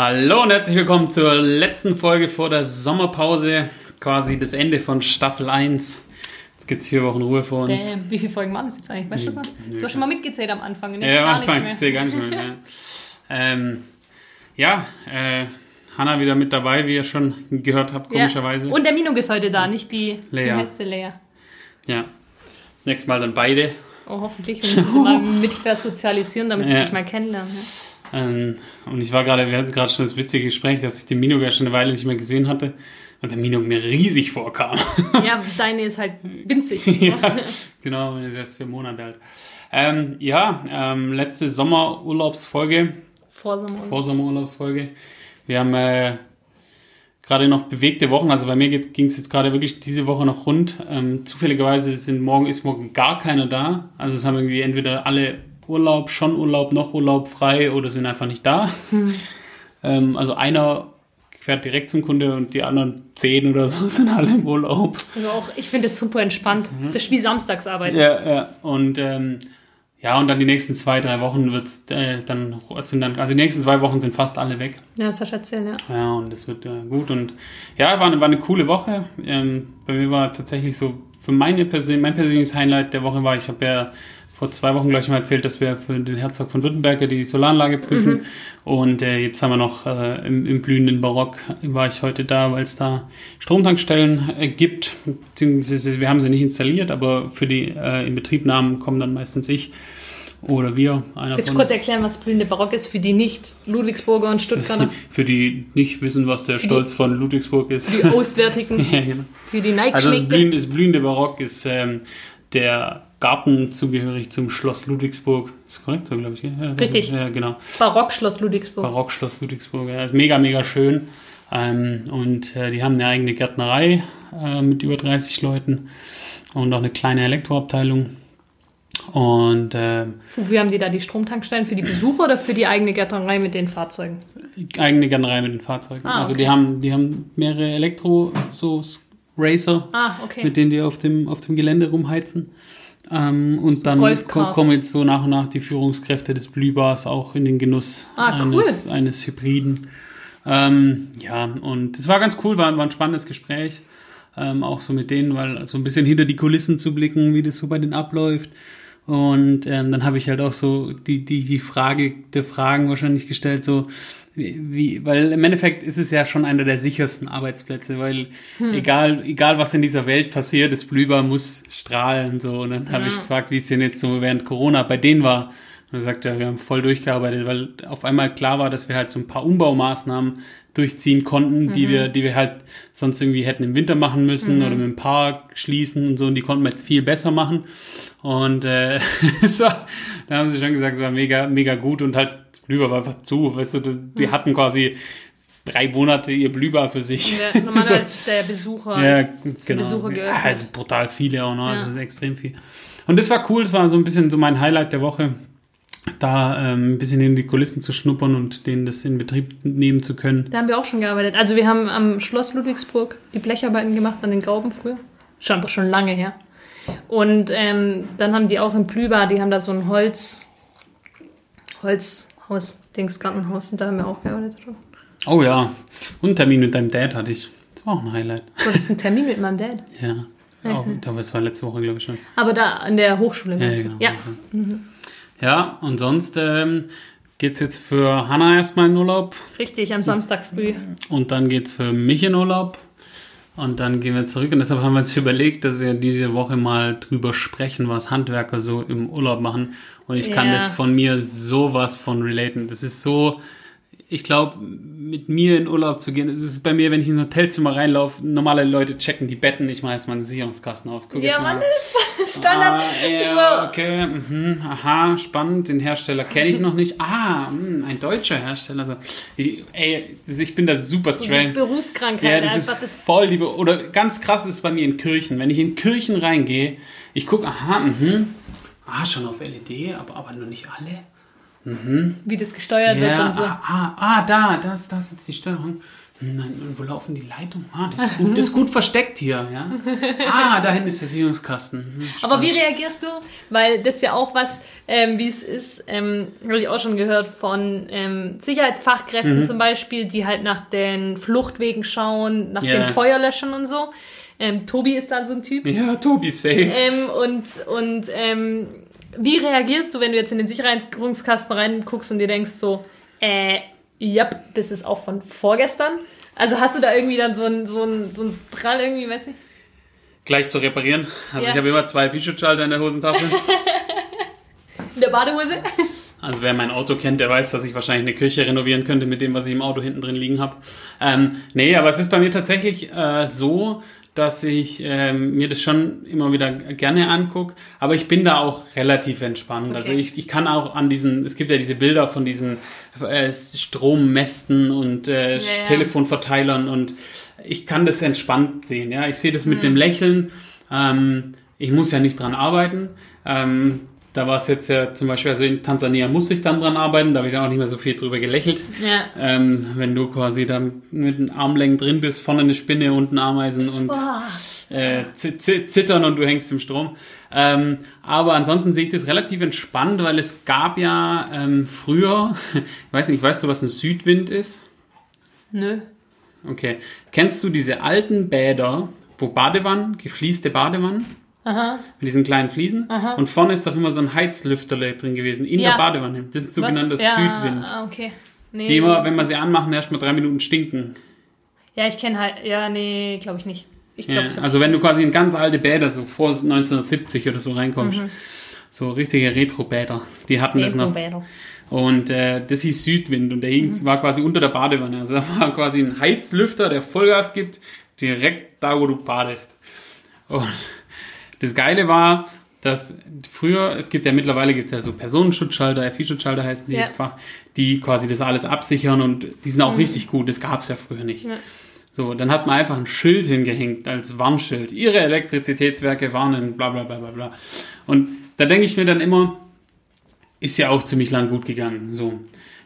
Hallo und herzlich willkommen zur letzten Folge vor der Sommerpause. Quasi das Ende von Staffel 1. Jetzt gibt es vier Wochen Ruhe vor uns. Damn, wie viele Folgen waren das jetzt eigentlich? Weißt du das noch? Du hast schon mal mitgezählt am Anfang. Und jetzt Ja, am Anfang, ich mehr. zähle gar nicht mehr. ja, ähm, ja äh, Hanna wieder mit dabei, wie ihr schon gehört habt, komischerweise. Ja. Und der Minuk ist heute da, nicht die, Lea. die Lea. Ja. Das nächste Mal dann beide. Oh, hoffentlich. Wir müssen sie mal mit versozialisieren, damit Ja. sie sich mal kennenlernen. Ja. Ähm, und ich war gerade, wir hatten gerade schon das witzige Gespräch, dass ich den Minok ja schon eine Weile nicht mehr gesehen hatte. Und der Minok mir riesig vorkam. ja, deine ist halt winzig. ja, genau, er ist erst vier Monate alt. Ähm, ja, ähm, letzte Sommerurlaubsfolge, Vorsommer. Vorsommerurlaubsfolge. Wir haben äh, gerade noch bewegte Wochen, also bei mir ging es jetzt gerade wirklich diese Woche noch rund. Ähm, zufälligerweise sind morgen, ist morgen gar keiner da. Also es haben irgendwie entweder alle Urlaub, schon Urlaub, noch Urlaub frei oder sind einfach nicht da. Ähm, also einer fährt direkt zum Kunde und die anderen zehn oder so sind alle im Urlaub. Also auch, ich finde das super entspannt. Das ist wie Samstagsarbeit. Mhm. Ja, ja. Und ähm, ja, und dann die nächsten zwei, drei Wochen wird's äh, dann sind dann, also die nächsten zwei Wochen sind fast alle weg. Ja, das hast du erzählt, ja. Ja, und das wird äh, gut. Und ja, war eine, war eine coole Woche. Ähm, bei mir war tatsächlich so, für meine Persön mein persönliches Highlight der Woche war, ich habe ja vor zwei Wochen gleich mal erzählt, dass wir für den Herzog von Württemberg die Solaranlage prüfen. Und äh, jetzt haben wir noch äh, im, im blühenden Barock, war ich heute da, weil es da Stromtankstellen äh, gibt. Beziehungsweise wir haben sie nicht installiert, aber für die äh, Inbetriebnahmen kommen dann meistens ich oder wir, einer Willst du kurz erklären, was blühende Barock ist für die nicht Ludwigsburger und Stuttgarter, für die nicht wissen, was der die- Stolz von Ludwigsburg ist. die Auswärtigen, ja, genau. für die Also das blühende, das blühende Barock ist ähm, der Garten zugehörig zum Schloss Ludwigsburg. Ist korrekt so, glaube ich. Ja, Richtig. Ja, genau. Barockschloss Ludwigsburg. Barockschloss Ludwigsburg. Ja, ist mega, mega schön. Ähm, und äh, die haben eine eigene Gärtnerei äh, mit über 30 Leuten und auch eine kleine Elektroabteilung. Und äh, Wofür haben die da die Stromtankstellen? Für die Besucher oder für die eigene Gärtnerei mit den Fahrzeugen? eigene Gärtnerei mit den Fahrzeugen. Ah, Also okay. die haben, die haben mehrere Elektro, so Racer. Ah, okay. mit denen die auf dem, auf dem Gelände rumheizen. Ähm, und dann Golfcars. ko kommen jetzt so nach und nach die Führungskräfte des Blühbars auch in den Genuss Ah, eines, eines Hybriden. Ähm, ja, und es war ganz cool, war, war ein spannendes Gespräch. Ähm, auch so mit denen, weil so ein bisschen hinter die Kulissen zu blicken, wie das so bei denen abläuft. Und ähm, dann habe ich halt auch so die, die, die Frage der Fragen wahrscheinlich gestellt, so wie, wie, weil im Endeffekt ist es ja schon einer der sichersten Arbeitsplätze, weil egal, egal was in dieser Welt passiert, das Blüber muss strahlen, so. Und dann habe ich gefragt, wie es denn jetzt so während Corona bei denen war. Und er sagt ja, wir haben voll durchgearbeitet, weil auf einmal klar war, dass wir halt so ein paar Umbaumaßnahmen durchziehen konnten, die wir, die wir halt sonst irgendwie hätten im Winter machen müssen oder mit dem Park schließen und so, und die konnten wir jetzt viel besser machen. Und äh, es war, da haben sie schon gesagt, es war mega, mega gut und halt Blüber war einfach zu, weißt du, die hatten quasi drei Monate ihr Blüber für sich. Ja, normalerweise ist der Besucher Ja, ist genau. Besucher Ja, geöffnet. also brutal viele auch noch, Ja. also extrem viel. Und das war cool, das war so ein bisschen so mein Highlight der Woche, da ähm, ein bisschen in die Kulissen zu schnuppern und denen das in Betrieb nehmen zu können. Da haben wir auch schon gearbeitet. Also wir haben am Schloss Ludwigsburg die Blecharbeiten gemacht an den Grauben früher. Schon, schon lange her. Und ähm, dann haben die auch im Plüber, die haben da so ein Holz, Holzhaus, Dings, Gartenhaus, und da haben wir auch gearbeitet. Oh ja, und einen Termin mit deinem Dad hatte ich. Das war auch ein Highlight. So, das ist ein Termin mit meinem Dad. Ja. Auch, das war letzte Woche, glaube ich, schon. Aber da an der Hochschule. Ja, du? genau. ja. Ja, und sonst ähm, geht's jetzt für Hanna erstmal in Urlaub richtig, am Samstag früh. und dann geht's für mich in Urlaub und dann gehen wir zurück. Und deshalb haben wir uns überlegt, dass wir diese Woche mal drüber sprechen, was Handwerker so im Urlaub machen. Und ich kann Ja. das von mir sowas von relaten. Das ist so, ich glaube, mit mir in Urlaub zu gehen, es ist bei mir, wenn ich in ein Hotelzimmer reinlaufe, normale Leute checken die Betten, ich mache jetzt mal einen Sicherungskasten auf. Guck jetzt Ja, mal. Mann, das ist Standard. Ah, ja, okay, mhm, aha, spannend. Den Hersteller kenne ich noch nicht. Ah, mh, ein deutscher Hersteller. Also, ich, ey, ich bin da super Die strange. Berufskrankheit. Ja, das ist einfach das voll die Be Oder ganz krass ist bei mir in Kirchen. Wenn ich in Kirchen reingehe, ich gucke, aha, mhm, ah, schon auf LED, aber, aber nur nicht alle. Wie das gesteuert wird Ja, und so. ah, ah, ah, da, das, das ist die Steuerung. Nein, und wo laufen die Leitungen? Ah, das ist gut, das ist gut versteckt hier, ja. Ah, da hinten ist der Sicherungskasten. Hm, Aber wie reagierst du? Weil das ist ja auch was, ähm, wie es ist, ähm, habe ich auch schon gehört von ähm, Mhm. Sicherheitsfachkräften zum Beispiel, die halt nach den Fluchtwegen schauen, nach Ja. den Feuerlöschern und so. Ähm, Tobi ist dann so ein Typ. Ja, Tobi, safe. Ähm, und und ähm, wie reagierst du, wenn du jetzt in den Sicherungskasten reinguckst und dir denkst so, äh, ja, das ist auch von vorgestern? Also hast du da irgendwie dann so ein, so ein, so ein Drall irgendwie, weiß ich? Gleich zu reparieren. Also Ja. ich habe immer zwei Feature-Schalter in der Hosentasche. In der Badehose? Also wer mein Auto kennt, der weiß, dass ich wahrscheinlich eine Küche renovieren könnte mit dem, was ich im Auto hinten drin liegen habe. Ähm, nee, aber es ist bei mir tatsächlich äh, so, dass ich ähm, mir das schon immer wieder gerne angucke, aber ich bin da auch relativ entspannt. Also Okay. ich, ich kann auch an diesen, es gibt ja diese Bilder von diesen äh, Strommästen und äh, Ja, ja. Telefonverteilern und ich kann das entspannt sehen. Ja, ich sehe das mit dem Lächeln. Ähm, ich muss ja nicht dran arbeiten. Ähm, da war es jetzt ja zum Beispiel, also in Tansania muss ich dann dran arbeiten, da habe ich dann auch nicht mehr so viel drüber gelächelt. Ja. Ähm, wenn du quasi da mit den Armlängen drin bist, vorne eine Spinne, unten Ameisen und äh, zi- zi- zittern und du hängst im Strom. Ähm, aber ansonsten sehe ich das relativ entspannt, weil es gab ja ähm, früher, ich weiß nicht, weißt du, was ein Südwind ist? Nö. Okay. Kennst du diese alten Bäder, wo Badewannen, gefließte Badewannen, Aha. mit diesen kleinen Fliesen? Und vorne ist doch immer so ein Heizlüfterle drin gewesen, in Ja. der Badewanne. Das ist sogenannter ja, Südwind. Ah, okay. Nee. Die immer, wenn man sie anmachen, erst mal drei Minuten stinken. ja, ich kenne halt. Ja, nee, glaube ich nicht. Ich Ja, glaube. also wenn du quasi in ganz alte Bäder, so vor 1970 oder so reinkommst, Mhm. so richtige Retro-Bäder, die hatten das noch. Und äh, das hieß Südwind und der hing, Mhm. war quasi unter der Badewanne. Also da war quasi ein Heizlüfter, der Vollgas gibt, direkt da, wo du badest. Und das Geile war, dass früher, es gibt ja mittlerweile gibt ja so Personenschutzschalter, FI-Schutzschalter heißen die, Ja. einfach, die quasi das alles absichern und die sind auch richtig gut. Das gab es ja früher nicht. Ja. So, dann hat man einfach ein Schild hingehängt als Warnschild. Ihre Elektrizitätswerke warnen, bla bla bla bla bla. Und da denke ich mir dann immer, ist ja auch ziemlich lang gut gegangen. So.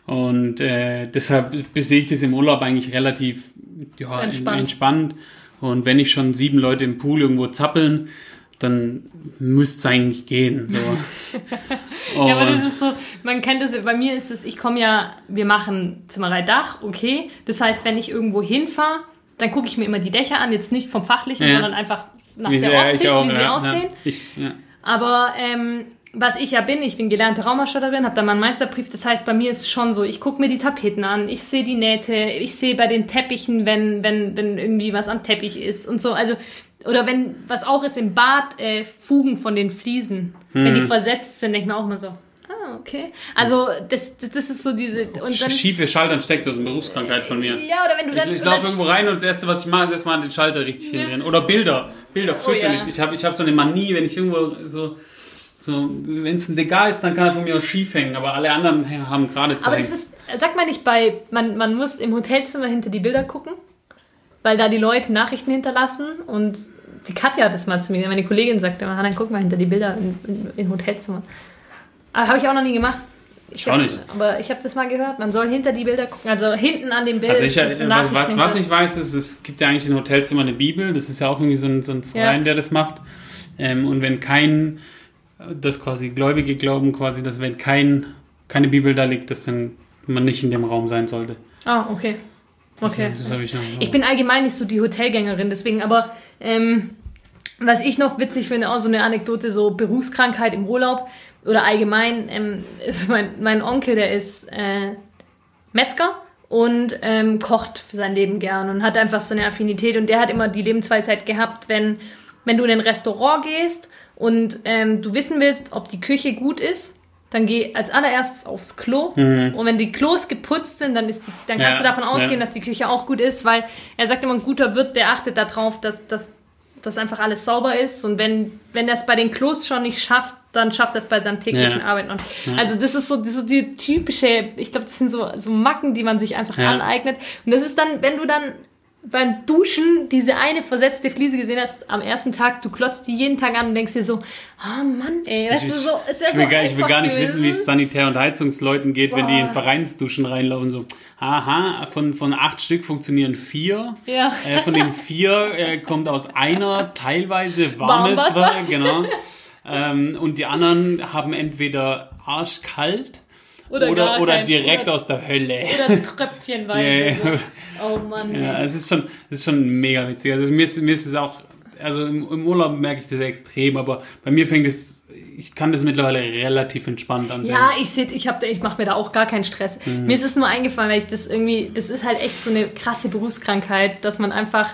Und äh, deshalb sehe ich das im Urlaub eigentlich relativ ja, entspannt. entspannt. Und wenn ich schon sieben Leute im Pool irgendwo zappeln, dann müsste es eigentlich gehen. So. Ja, aber das ist so, man kennt das, bei mir ist es, ich komme ja, wir machen Zimmerei Dach, okay. Das heißt, wenn ich irgendwo hinfahre, dann gucke ich mir immer die Dächer an, jetzt nicht vom Fachlichen, Ja. sondern einfach nach Wie- der ja, Optik, ich auch, wie sie ja, aussehen. Ja, ich, ja. Aber ähm, was ich ja bin, ich bin gelernte Raumausstatterin, habe da meinen Meisterbrief. Das heißt, bei mir ist es schon so, ich gucke mir die Tapeten an, ich sehe die Nähte, ich sehe bei den Teppichen, wenn, wenn, wenn irgendwie was am Teppich ist und so. Also, oder wenn, was auch ist im Bad, äh, Fugen von den Fliesen, wenn die Hm. versetzt sind, denke ich mir auch mal so, ah, okay. Also, das, das, das ist so diese, und dann, Schiefe Schaltern steckt aus einer Berufskrankheit von mir. ja, oder wenn du Ich, dann, ich oder laufe irgendwo rein und das Erste, was ich mache, ist erstmal den Schalter richtig hindrehen. Oder Bilder. Bilder, fürchterlich. Oh ja. Ich habe ich hab so eine Manie, wenn ich irgendwo so, so wenn es ein Degal ist, dann kann er von mir auch schief hängen. Aber alle anderen ja, haben gerade zu Aber das ist, sagt man nicht bei, man, man muss im Hotelzimmer hinter die Bilder gucken, weil da die Leute Nachrichten hinterlassen und die Katja hat das mal zu mir, meine Kollegin sagte immer, dann guck mal hinter die Bilder in, in, in Hotelzimmer. Aber habe ich auch noch nie gemacht. Ich auch hab, nicht. Aber ich habe das mal gehört, man soll hinter die Bilder gucken, also hinten an dem Bild. also ich, für was, was, was ich weiß, ist, es gibt ja eigentlich in Hotelzimmer eine Bibel. Das ist ja auch irgendwie so ein, so ein Verein, Ja. der das macht. Ähm, und wenn kein, das quasi Gläubige glauben quasi, dass wenn kein, keine Bibel da liegt, dass dann man nicht in dem Raum sein sollte. Ah, okay. Okay. Das, das habe ich. Ich bin allgemein nicht so die Hotelgängerin, deswegen, aber ähm, was ich noch witzig finde, auch so eine Anekdote, so Berufskrankheit im Urlaub oder allgemein, ähm, ist mein, mein Onkel, der ist äh, Metzger und ähm, kocht für sein Leben gern und hat einfach so eine Affinität und der hat immer die Lebensweisheit gehabt, wenn, wenn du in ein Restaurant gehst und ähm, du wissen willst, ob die Küche gut ist, dann geh als allererstes aufs Klo. Und wenn die Klos geputzt sind, dann, ist die, dann kannst Mhm. Ja, du davon ausgehen, ja. dass die Küche auch gut ist, weil er sagt immer, ein guter Wirt, der achtet darauf, dass, dass, dass einfach alles sauber ist. Und wenn, wenn er es bei den Klos schon nicht schafft, dann schafft er es bei seinem täglichen Ja. Arbeiten. Und Also das ist so das ist die typische, ich glaube, das sind so, so Macken, die man sich einfach aneignet. Und das ist dann, wenn du dann beim Duschen diese eine versetzte Fliese gesehen hast am ersten Tag, du klotzt die jeden Tag an und denkst dir so, oh Mann, ey, weißt du, so, ist ja ich, so will gar, ich will gar nicht gewesen. wissen, wie es Sanitär- und Heizungsleuten geht, wenn die in Boah. Vereinsduschen reinlaufen. So, aha, von, von acht Stück funktionieren vier. Ja. Äh, von den vier äh, kommt aus einer teilweise warmes Warmwasser. Wasser. Genau. ähm, und die anderen haben entweder arschkalt Oder oder, oder direkt oder- aus der Hölle. Oder tröpfchenweise. Ja. So. Oh Mann. Ja, es ist schon, es ist schon mega witzig. Also mir ist, mir ist es auch, also im, im Urlaub merke ich das extrem, aber bei mir fängt es, ich kann das mittlerweile relativ entspannt ansehen. Ja, ich sehe, ich habe, ich mache mir da auch gar keinen Stress. Mhm. Mir ist es nur eingefallen, weil ich das irgendwie, das ist halt echt so eine krasse Berufskrankheit, dass man einfach,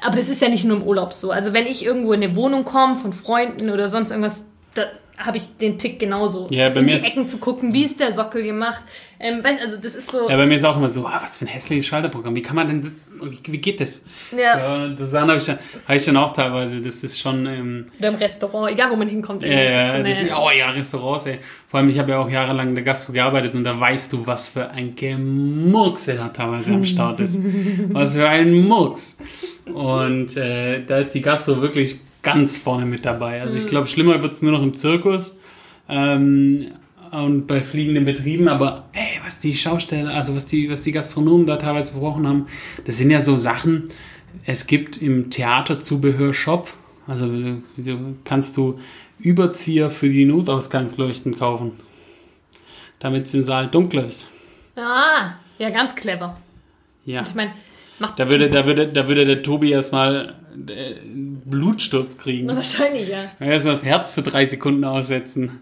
aber das ist ja nicht nur im Urlaub so. Also wenn ich irgendwo in eine Wohnung komme von Freunden oder sonst irgendwas, da habe ich den Tick genauso. Ja, bei in mir die ist- Ecken zu gucken, wie ist der Sockel gemacht. Ähm, also das ist so. Ja, bei mir ist auch immer so, ah, was für ein hässliches Schalterprogramm. Wie kann man denn, das- wie, wie geht das? Ja. Ja, das habe ich, dann- hab ich dann auch teilweise. Das ist schon, ähm, Oder im Restaurant, egal wo man hinkommt. ja, ist ja, das, eine- oh ja, Restaurants, ey. Vor allem, ich habe ja auch jahrelang in der Gastro gearbeitet und da weißt du, was für ein Gemurksel da teilweise am Start ist. was für ein Murks. Und äh, da ist die Gastro wirklich ganz vorne mit dabei. Also ich glaube, schlimmer wird es nur noch im Zirkus. Ähm, und bei fliegenden Betrieben, aber ey, was die Schausteller, also was die, was die Gastronomen da teilweise verbrochen haben, das sind ja so Sachen, es gibt im Theaterzubehör-Shop, also kannst du Überzieher für die Notausgangsleuchten kaufen, damit es im Saal dunkler ist. Ah, ja, ganz clever. Ja. Ich meine, macht Da würde, da würde, da würde der Tobi erstmal äh, einen Blutsturz kriegen. wahrscheinlich, ja. Erstmal das Herz für drei Sekunden aussetzen.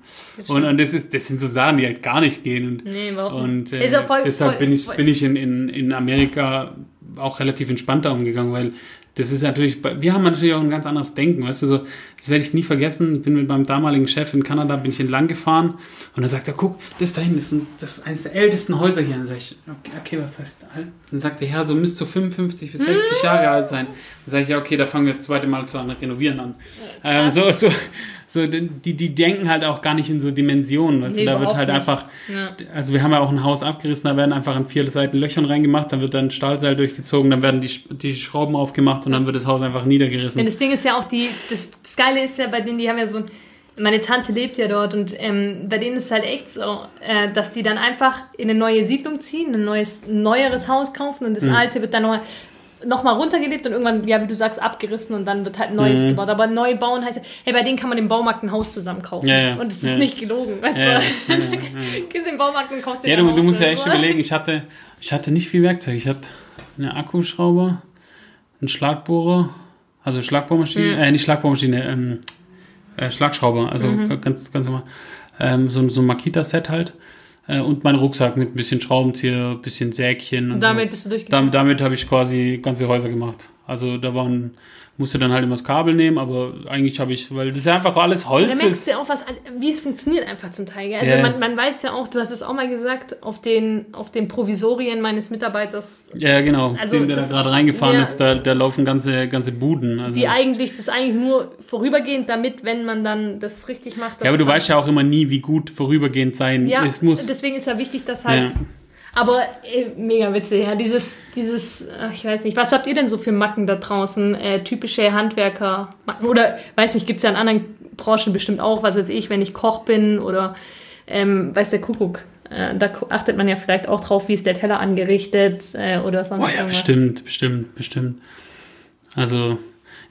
Und, und das, ist, das sind so Sachen, die halt gar nicht gehen. Und, Nee, überhaupt und äh, voll- deshalb voll- bin ich, voll- bin ich in, in, in Amerika auch relativ entspannter umgegangen, weil das ist natürlich, wir haben natürlich auch ein ganz anderes Denken, weißt du, so, das werde ich nie vergessen, bin mit meinem damaligen Chef in Kanada, bin ich entlang gefahren und dann sagt er, guck, das da hinten ist, ein, das ist eines der ältesten Häuser hier. Und dann sage ich, okay, okay, was heißt alt? Dann sagt er, ja, so müsste so 55 bis 60 Jahre alt sein. Dann sage ich, ja, okay, da fangen wir das zweite Mal zu renovieren an. Ähm, so, so, so, die, die denken halt auch gar nicht in so Dimensionen, weißt Nee, du, da wird halt nicht. einfach, Ja. also wir haben ja auch ein Haus abgerissen, da werden einfach an vier Seiten Löchern reingemacht, dann wird dann ein Stahlseil durchgezogen, dann werden die, die Schrauben aufgemacht und dann wird das Haus einfach Ja, niedergerissen. das Ding ist ja auch die, das, das Geile ist ja bei denen, die haben ja so ein, meine Tante lebt ja dort und ähm, bei denen ist es halt echt so, äh, dass die dann einfach in eine neue Siedlung ziehen, ein neues, neueres Haus kaufen und das Mhm. alte wird dann noch, noch mal runtergelebt und irgendwann, ja, wie du sagst, abgerissen und dann wird halt neues gebaut. Aber neu bauen heißt ja, hey, bei denen kann man im Baumarkt ein Haus zusammen kaufen. Ja, ja, und es ist ja. nicht gelogen, weißt Ja, ja, du? ja. Gehst den Baumarkt und kaufst dir Ja, du, du musst ja echt so. überlegen, ich hatte, ich hatte nicht viel Werkzeug. Ich hatte einen Akkuschrauber, einen Schlagbohrer, also Schlagbohrmaschine, äh, nicht Schlagbohrmaschine, ähm, äh, Schlagschrauber, also Mhm. ganz, ganz normal. Ähm, so, so ein Makita-Set halt. Äh, und mein Rucksack mit ein bisschen Schraubenzieher, ein bisschen Sägchen. Und Und damit so. bist du durchgegangen. Damit, damit habe ich quasi ganze Häuser gemacht. Also da waren, musste dann halt immer das Kabel nehmen, aber eigentlich habe ich, weil das ja einfach alles Da Holz merkst ist. du ja auch, was, wie es funktioniert einfach zum Teil. gell? Also Ja. man, man weiß ja auch, du hast es auch mal gesagt, auf den, auf den Provisorien meines Mitarbeiters, Ja, genau. Also Den, der da gerade ist- reingefahren ja. ist, da, da laufen ganze, ganze Buden. Also. die eigentlich, das eigentlich nur vorübergehend, damit, wenn man dann das richtig macht. Ja, aber du weißt ja auch immer nie, wie gut vorübergehend sein ja, es muss. deswegen ist ja wichtig, dass halt. Ja. Aber äh, mega witzig, ja. Dieses, dieses, ach, ich weiß nicht, was habt ihr denn so für Macken da draußen? Äh, typische Handwerker Macken oder weiß nicht, gibt es ja in anderen Branchen bestimmt auch, was weiß ich, wenn ich Koch bin oder ähm, weiß der Kuckuck. Äh, da achtet man ja vielleicht auch drauf, wie ist der Teller angerichtet äh, oder sonst Oh ja, irgendwas. bestimmt, bestimmt, bestimmt. Also,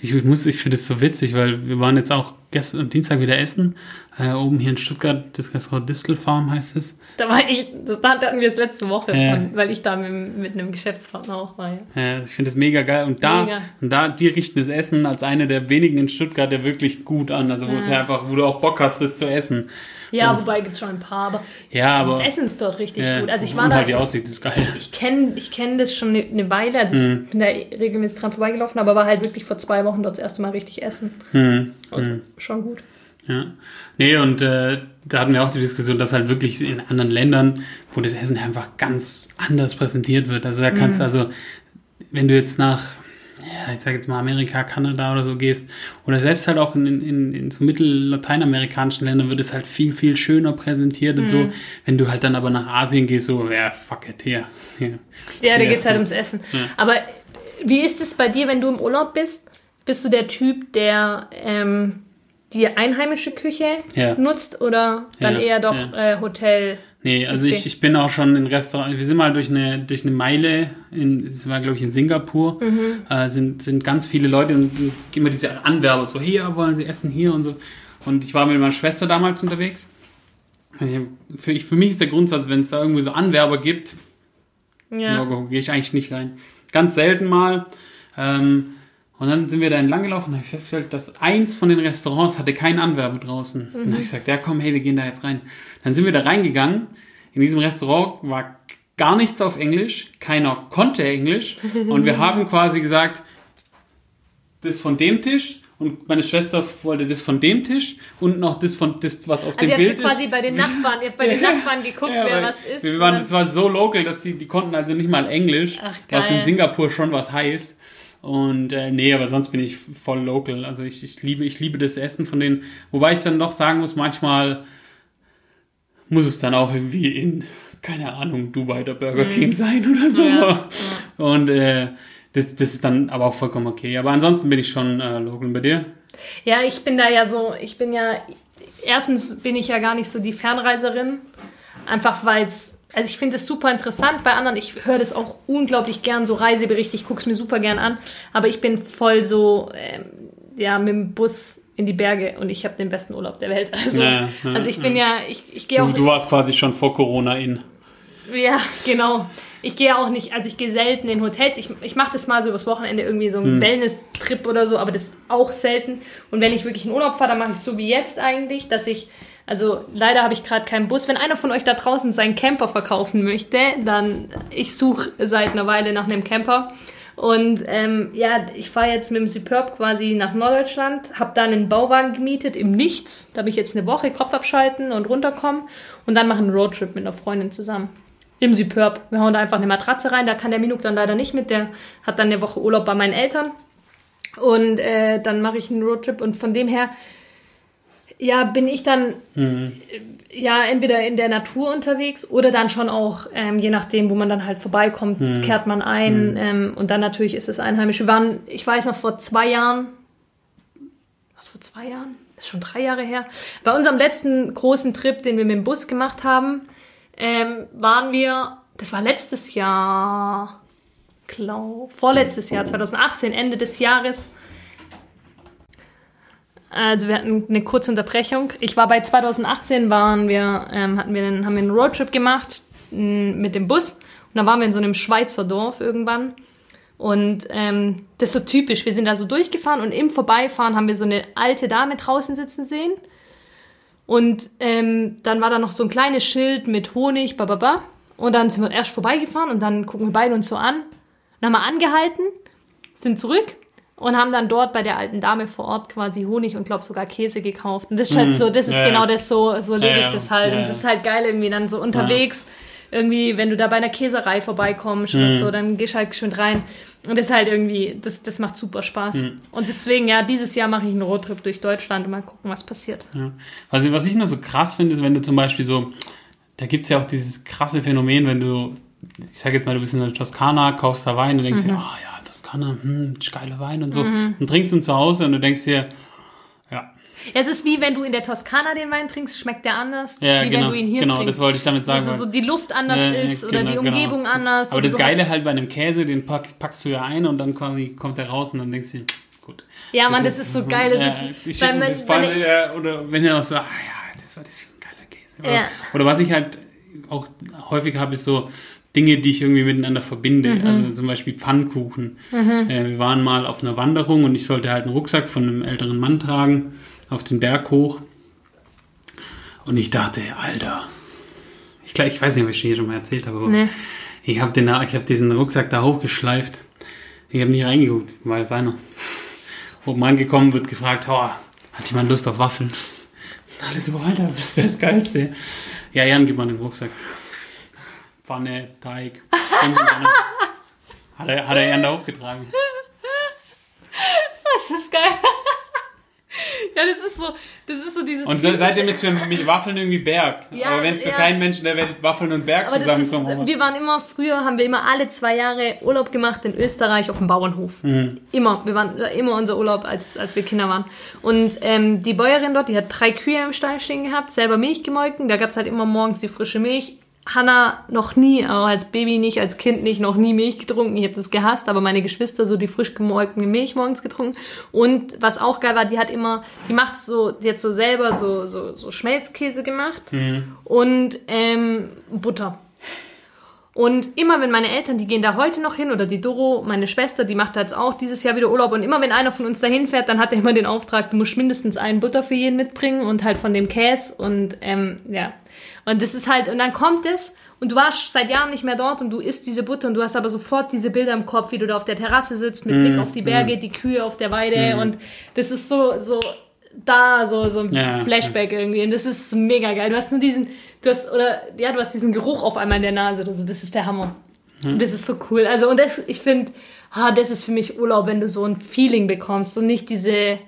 ich, ich muss, ich finde es so witzig, weil wir waren jetzt auch gestern am Dienstag wieder essen. Äh, oben hier in Stuttgart, das Restaurant Distelfarm heißt es. Da war ich, das da hatten wir es letzte Woche Ja. von, weil ich da mit, mit einem Geschäftspartner auch war. Ja. Äh, ich finde es mega geil. Und da, Mega. und da, die richten das Essen als eine der wenigen in Stuttgart, der wirklich gut an. Also, wo es ja einfach, wo du auch Bock hast, das zu essen. Ja, wobei gibt es schon ein paar, aber Ja, aber. das Essen ist dort richtig ja, gut. Also ich war und da, halt die Aussicht ist geil. ich kenne ich kenn das schon eine, eine Weile, also Mhm. ich bin da regelmäßig dran vorbeigelaufen, aber war halt wirklich vor zwei Wochen dort das erste Mal richtig essen. Hm. Also schon gut. Ja. Nee, und äh, da hatten wir auch die Diskussion, dass halt wirklich in anderen Ländern, wo das Essen einfach ganz anders präsentiert wird. Also da kannst du, also, wenn du jetzt nach, ja, ich sag jetzt mal Amerika, Kanada oder so gehst, oder selbst halt auch in, in, in so mittel-lateinamerikanischen Ländern wird es halt viel, viel schöner präsentiert und so. Wenn du halt dann aber nach Asien gehst, so, ja, fuck it, hier. hier. Ja, da Ja, geht es halt so. ums Essen. Ja. Aber wie ist es bei dir, wenn du im Urlaub bist? Bist du der Typ, der ähm, die einheimische Küche Ja. nutzt oder dann Ja, eher doch ja. äh, Hotel? Nee, also Okay. ich, ich bin auch schon in Restaurant. Wir sind mal durch eine, durch eine Meile, in, das war glaube ich in Singapur, Mhm. äh, sind, sind ganz viele Leute und, und immer diese Anwerber so, hier wollen sie essen, hier und so. Und ich war mit meiner Schwester damals unterwegs. Für, ich, für mich ist der Grundsatz, wenn es da irgendwie so Anwerber gibt, Ja. gehe ich eigentlich nicht rein. Ganz selten mal. Ähm, und dann sind wir da entlang gelaufen und habe ich festgestellt, dass eins von den Restaurants hatte keinen Anwerber draußen. Und dann habe ich gesagt, ja komm, hey, wir gehen da jetzt rein. Dann sind wir da reingegangen. In diesem Restaurant war gar nichts auf Englisch. Keiner konnte Englisch. Und wir haben quasi gesagt, das von dem Tisch. Und meine Schwester wollte das von dem Tisch und noch das von das, was auf Also dem ihr Bild quasi ist. bei den Nachbarn, ihr habt bei den Nachbarn geguckt, Ja, wer was ist. Wir waren, das war so local, dass die, die konnten also nicht mal Englisch, Ach, was in. Singapur schon was heißt. Und äh, nee, aber sonst bin ich voll local. Also ich, ich liebe, ich liebe das Essen von denen. Wobei ich dann doch sagen muss, manchmal muss es dann auch irgendwie in, keine Ahnung, Dubai der Burger King sein oder so. Mhm. Ja, Und äh, das, das ist dann aber auch vollkommen okay. Aber ansonsten bin ich schon äh, local. Bei dir? Ja, ich bin da ja so, ich bin ja, erstens bin ich ja gar nicht so die Fernreiserin, einfach weil es, also ich finde es super interessant bei anderen, ich höre das auch unglaublich gern, so Reiseberichte, ich gucke es mir super gern an, aber ich bin voll so, ähm, ja, mit dem Bus in die Berge und ich habe den besten Urlaub der Welt. Also, Ja, ja, also ich bin ja, ich, ich gehe auch Du, du warst quasi schon vor Corona in. Ja, genau. Ich gehe auch nicht, also ich gehe selten in Hotels. Ich, ich mache das mal so übers Wochenende irgendwie so einen Wellness-Trip oder so, aber das ist auch selten. Und wenn ich wirklich in Urlaub fahre, dann mache ich so wie jetzt eigentlich, dass ich, also leider habe ich gerade keinen Bus. Wenn einer von euch da draußen seinen Camper verkaufen möchte, dann ich suche seit einer Weile nach einem Camper. Und ähm, ja, ich fahre jetzt mit dem Superb quasi nach Norddeutschland, habe da einen Bauwagen gemietet im Nichts. Da habe ich jetzt eine Woche Kopf abschalten und runterkommen und dann mache einen Roadtrip mit einer Freundin zusammen. Im Superb. Wir hauen da einfach eine Matratze rein. Da kann der Minuk dann leider nicht mit. Der hat dann eine Woche Urlaub bei meinen Eltern. Und äh, dann mache ich einen Roadtrip. Und von dem her, ja, bin ich dann äh, ja entweder in der Natur unterwegs oder dann schon auch, ähm, je nachdem, wo man dann halt vorbeikommt, kehrt man ein. Ähm, und dann natürlich ist es einheimisch. Wir waren, ich weiß noch, vor zwei Jahren, was vor zwei Jahren? Das ist schon drei Jahre her. Bei unserem letzten großen Trip, den wir mit dem Bus gemacht haben, ähm, waren wir, das war letztes Jahr, glaub, vorletztes Jahr, 2018, Ende des Jahres. Also wir hatten eine kurze Unterbrechung. Ich war bei 2018, waren wir, ähm, hatten wir einen, haben wir einen Roadtrip gemacht mit dem Bus. Und dann waren wir in so einem Schweizer Dorf irgendwann. Und ähm, das ist so typisch. Wir sind da so durchgefahren und im Vorbeifahren haben wir so eine alte Dame draußen sitzen sehen. Und ähm, dann war da noch so ein kleines Schild mit Honig, bababa. Und dann sind wir erst vorbeigefahren und dann gucken wir beide uns so an. Dann haben wir angehalten, sind zurück und haben dann dort bei der alten Dame vor Ort quasi Honig und glaub sogar Käse gekauft. Und das ist halt so, das ist Ja, genau das so, so lebe Ja, ich das halt. Ja, Und das ist halt geil irgendwie dann so unterwegs. Irgendwie, wenn du da bei einer Käserei vorbeikommst oder so, dann gehst du halt geschwind rein. Und das ist halt irgendwie, das, das macht super Spaß. Und deswegen, ja, dieses Jahr mache ich einen Roadtrip durch Deutschland und mal gucken, was passiert. Ja. Was, ich- was ich noch so krass finde, ist, wenn du zum Beispiel so, da gibt es ja auch dieses krasse Phänomen, wenn du, ich sag jetzt mal, du bist in der Toskana, kaufst da Wein und denkst dir, ah ja, Toskana, hm, ist geiler Wein und so. Und trinkst ihn zu Hause und du denkst dir, ja, Ja, es ist wie wenn du in der Toskana den Wein trinkst, schmeckt der anders, ja, wie genau, wenn du ihn hier genau, trinkst. das wollte ich damit sagen. Dass weil- so die Luft anders Ja, ja, ist oder genau, die genau. Umgebung anders. Aber oder das Geile halt bei einem Käse, den pack, packst du ja ein und dann quasi kommt er raus und dann denkst du, gut. Ja, Mann, das ist so geil. Das ja, ist, ich, weil das wenn ich- äh, oder wenn er auch so, ah ja, das war das ist ein geiler Käse. Oder, Ja. oder was ich halt auch häufig habe, ist so Dinge, die ich irgendwie miteinander verbinde. Mhm. Also zum Beispiel Pfannkuchen. Äh, wir waren mal auf einer Wanderung und ich sollte halt einen Rucksack von einem älteren Mann tragen, auf den Berg hoch. Und ich dachte, Alter, ich, glaub, ich weiß nicht, ob ich hier schon mal erzählt habe, aber Nee. ich habe hab diesen Rucksack da hochgeschleift. Ich habe nie reingeguckt, war ja seiner. Oben angekommen wird gefragt, oh, hat jemand Lust auf Waffeln? Und Alle so, Alter, das wäre das Geilste. Ja, Jan, gib mal den Rucksack. Pfanne, Teig. Hat, er, hat er Jan da hochgetragen. Das ist geil. Ja, das ist so, das ist so dieses. Und se- seitdem ist für mich Waffeln irgendwie Berg. Ja, aber wenn es für ja. keinen Menschen der Welt Waffeln und Berg Aber das ist, zusammenkommen. wir waren immer, früher haben wir immer alle zwei Jahre Urlaub gemacht in Österreich auf dem Bauernhof. Mhm. Immer, wir waren immer unser Urlaub, als, als wir Kinder waren. Und ähm, die Bäuerin dort, die hat drei Kühe im Stall stehen gehabt, selber Milch gemolken, da gab es halt immer morgens die frische Milch. Hanna noch nie, auch als Baby nicht, als Kind nicht, noch nie Milch getrunken. Ich habe das gehasst, aber meine Geschwister so die frisch gemolkene Milch morgens getrunken. Und was auch geil war, die hat immer, die macht so, die hat so selber so, so, so Schmelzkäse gemacht und ähm, Butter. Und immer wenn meine Eltern, die gehen da heute noch hin, oder die Doro, meine Schwester, die macht da jetzt auch dieses Jahr wieder Urlaub. Und immer wenn einer von uns dahin fährt, dann hat er immer den Auftrag, du musst mindestens einen Butter für jeden mitbringen und halt von dem Käse. Und ähm, ja. Und das ist halt, und dann kommt es und du warst seit Jahren nicht mehr dort und du isst diese Butter und du hast aber sofort diese Bilder im Kopf, wie du da auf der Terrasse sitzt, mit Blick auf die Berge, die Kühe auf der Weide. Und das ist so, so da, so, so ein Ja, Flashback irgendwie. Und das ist mega geil. Du hast nur diesen, du hast, oder, ja, du hast diesen Geruch auf einmal in der Nase. Das, das ist der Hammer. Und das ist so cool. Also, und das, ich finde, ah, das ist für mich Urlaub, wenn du so ein Feeling bekommst und nicht diese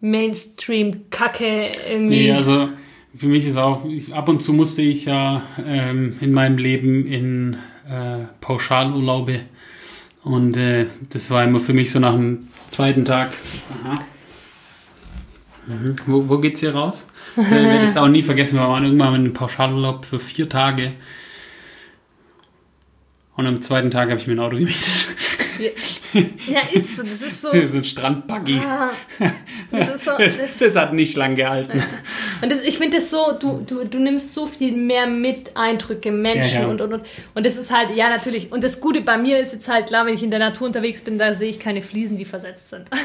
Mainstream-Kacke irgendwie. Nee, also für mich ist auch, ich, ab und zu musste ich ja ähm, in meinem Leben in äh, Pauschalurlaube und äh, das war immer für mich so nach dem zweiten Tag. Aha. Mhm. Wo, wo geht's hier raus? äh, werde ich es auch nie vergessen, wir waren irgendwann in einem Pauschalurlaub für vier Tage und am zweiten Tag habe ich mir ein Auto gemietet. ja, ist so. Das ist so. so ein Strandbuggy. Ah, das ist so. Das, Das hat nicht lang gehalten. Und das, ich finde das so, du, du, du nimmst so viel mehr mit Eindrücke, Menschen Ja, ja. und und und. Und das ist halt, ja, natürlich. Und das Gute bei mir ist jetzt halt klar, wenn ich in der Natur unterwegs bin, da sehe ich keine Fliesen, die versetzt sind.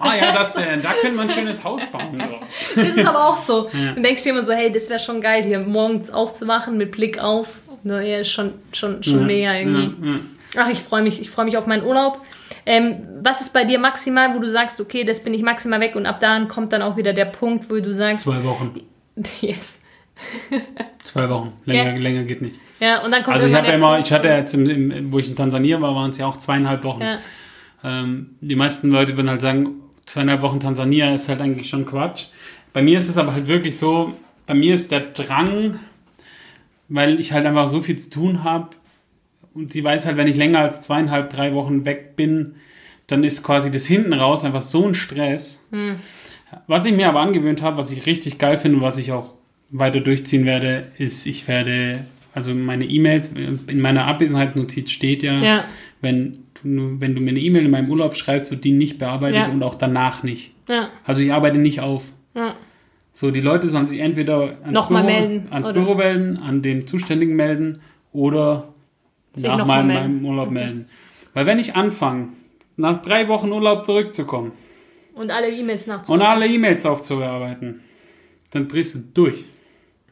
Ah ja, das, äh, da könnte man ein schönes Haus bauen draus. das ist aber auch so. Dann denkst du immer so, hey, das wäre schon geil, hier morgens aufzuwachen mit Blick auf. Na, ja, ist schon, schon, schon mega irgendwie. Ach, ich freue mich, ich freue mich auf meinen Urlaub. Ähm, was ist bei dir maximal, wo du sagst, okay, das bin ich maximal weg und ab da kommt dann auch wieder der Punkt, wo du sagst, Zwei Wochen. yes. Zwei Wochen. Länger, Ja. länger geht nicht. Ja, und dann kommt Also ich habe ja der immer, ich hatte jetzt, im, im, wo ich in Tansania war, waren es ja auch zweieinhalb Wochen. Ja. Ähm, die meisten Leute würden halt sagen, zweieinhalb Wochen Tansania ist halt eigentlich schon Quatsch. Bei mir ist es aber halt wirklich so, bei mir ist der Drang, weil ich halt einfach so viel zu tun habe und sie weiß halt, wenn ich länger als zweieinhalb, drei Wochen weg bin, dann ist quasi das hinten raus einfach so ein Stress. Was ich mir aber angewöhnt habe, was ich richtig geil finde und was ich auch weiter durchziehen werde, ist, ich werde, also meine E-Mails, in meiner Abwesenheitsnotiz steht ja, Ja. wenn, du, wenn du mir eine E-Mail in meinem Urlaub schreibst, wird die nicht bearbeitet Ja. und auch danach nicht. Ja, Also ich arbeite nicht auf. So, die Leute sollen sich entweder ans, Nochmal Büro, melden, ans? Büro melden, an den Zuständigen melden oder Sich nach meinem, meinem Urlaub melden. Weil wenn ich anfange, nach drei Wochen Urlaub zurückzukommen Und alle E-Mails nachzuholen. und alle E-Mails aufzubearbeiten, dann drehst du durch.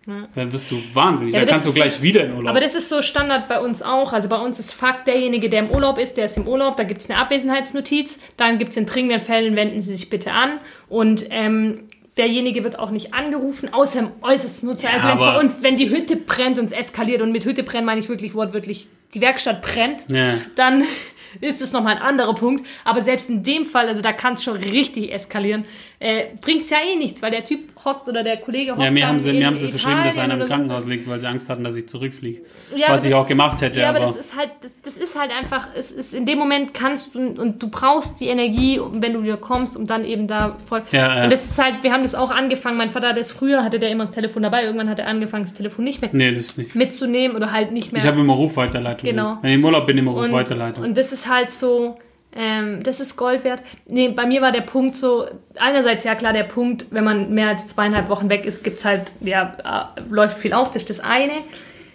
Ja. Dann wirst du wahnsinnig. Ja, dann kannst du gleich wieder in Urlaub. Aber das ist so Standard bei uns auch. Also bei uns ist Fakt, derjenige, der im Urlaub ist, der ist im Urlaub, da gibt es eine Abwesenheitsnotiz, dann gibt es in dringenden Fällen, wenden Sie sich bitte an. Und ähm, derjenige wird auch nicht angerufen, außer im äußersten Nutzer. Ja, also wenn bei uns, wenn die Hütte brennt und es eskaliert, und mit Hütte brennen meine ich wirklich wortwörtlich, die Werkstatt brennt, ja. dann ist es nochmal ein anderer Punkt. Aber selbst in dem Fall, also da kann es schon richtig eskalieren, äh, bringt es ja eh nichts, weil der Typ hockt oder der Kollege hockt Ja, mir haben sie, mir haben sie verschrieben, dass einer im oder so. Krankenhaus liegt, weil sie Angst hatten, dass ich zurückfliege. Ja, Was ich auch gemacht hätte, Ja, aber, aber- das ist halt, das, das ist halt einfach, es ist in dem Moment kannst du und du brauchst die Energie, wenn du wieder kommst, um dann eben da voll. Ja, ja. Und das ist halt, wir haben das auch angefangen. Mein Vater das früher, hatte der immer das Telefon dabei. Irgendwann hat er angefangen, das Telefon nicht mehr Nee, nicht. mitzunehmen oder halt nicht mehr. Ich habe immer Rufweiterleitung. Genau. Wenn ich im Urlaub bin, immer und, Rufweiterleitung. und das ist halt so, ähm, das ist Gold wert. Nee, bei mir war der Punkt so, einerseits ja klar der Punkt, wenn man mehr als zweieinhalb Wochen weg ist, gibt's halt, ja, äh, läuft viel auf, das ist das eine.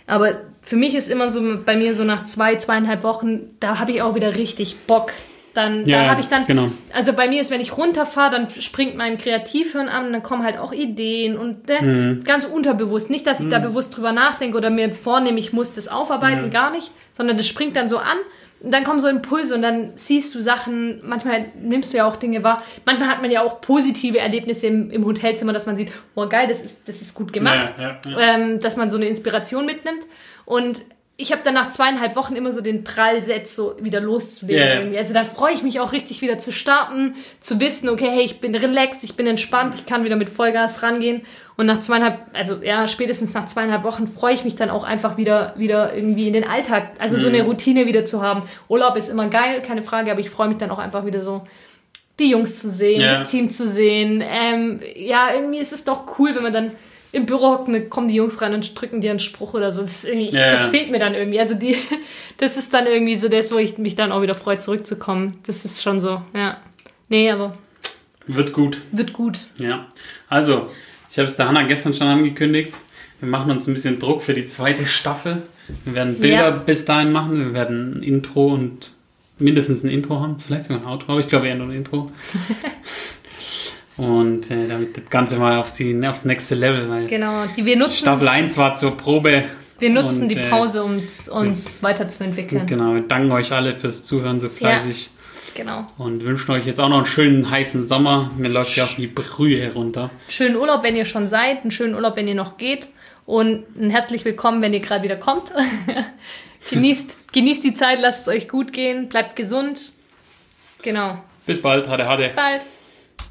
Aber für mich ist immer so, bei mir so nach zwei, zweieinhalb Wochen, da habe ich auch wieder richtig Bock. Dann, Ja, da habe ich dann, genau. also bei mir ist, wenn ich runterfahre, dann springt mein Kreativhirn an und dann kommen halt auch Ideen und ne, Mhm. ganz unterbewusst. Nicht, dass ich da bewusst drüber nachdenke oder mir vornehme, ich muss das aufarbeiten, gar nicht, sondern das springt dann so an dann kommen so Impulse und dann siehst du Sachen, manchmal nimmst du ja auch Dinge wahr. Manchmal hat man ja auch positive Erlebnisse im, im Hotelzimmer, dass man sieht, oh geil, das ist, das ist gut gemacht, Ja, ja, ja. Ähm, dass man so eine Inspiration mitnimmt und ich habe dann nach zweieinhalb Wochen immer so den Prallsetz so wieder loszulegen. Irgendwie. Also dann freue ich mich auch richtig wieder zu starten, zu wissen, okay, hey, ich bin relaxed, ich bin entspannt, ich kann wieder mit Vollgas rangehen. Und nach zweieinhalb, also ja, spätestens nach zweieinhalb Wochen freue ich mich dann auch einfach wieder, wieder irgendwie in den Alltag, also so eine Mhm. Routine wieder zu haben. Urlaub ist immer geil, keine Frage, aber ich freue mich dann auch einfach wieder so, die Jungs zu sehen, Ja. das Team zu sehen. Ähm, ja, irgendwie ist es doch cool, wenn man dann im Büro hockt, und dann kommen die Jungs rein und drücken dir einen Spruch oder so. Das, irgendwie, Ja, das fehlt mir dann irgendwie. Also die, das ist dann irgendwie so das, wo ich mich dann auch wieder freue, zurückzukommen. Das ist schon so, ja. Nee, aber Wird gut. wird gut. Ja. Also, ich habe es der Hanna gestern schon angekündigt. Wir machen uns ein bisschen Druck für die zweite Staffel. Wir werden Bilder Ja. bis dahin machen. Wir werden ein Intro und mindestens ein Intro haben. Vielleicht sogar ein Outro, aber ich glaube eher nur ein Intro. und äh, damit das Ganze mal auf die, aufs nächste Level, weil Genau. Die, wir nutzen, Staffel 1 war zur Probe. wir nutzen und, die äh, Pause, um uns weiterzuentwickeln. Genau, wir danken euch alle fürs Zuhören so fleißig Genau. und wünschen euch jetzt auch noch einen schönen heißen Sommer. Mir läuft ja auch die Brühe runter. Schönen Urlaub, wenn ihr schon seid. Einen schönen Urlaub, wenn ihr noch geht. Und ein herzlich willkommen, wenn ihr gerade wieder kommt. genießt, genießt die Zeit, lasst es euch gut gehen. Bleibt gesund. Genau. Bis bald, hade hade. Bis bald.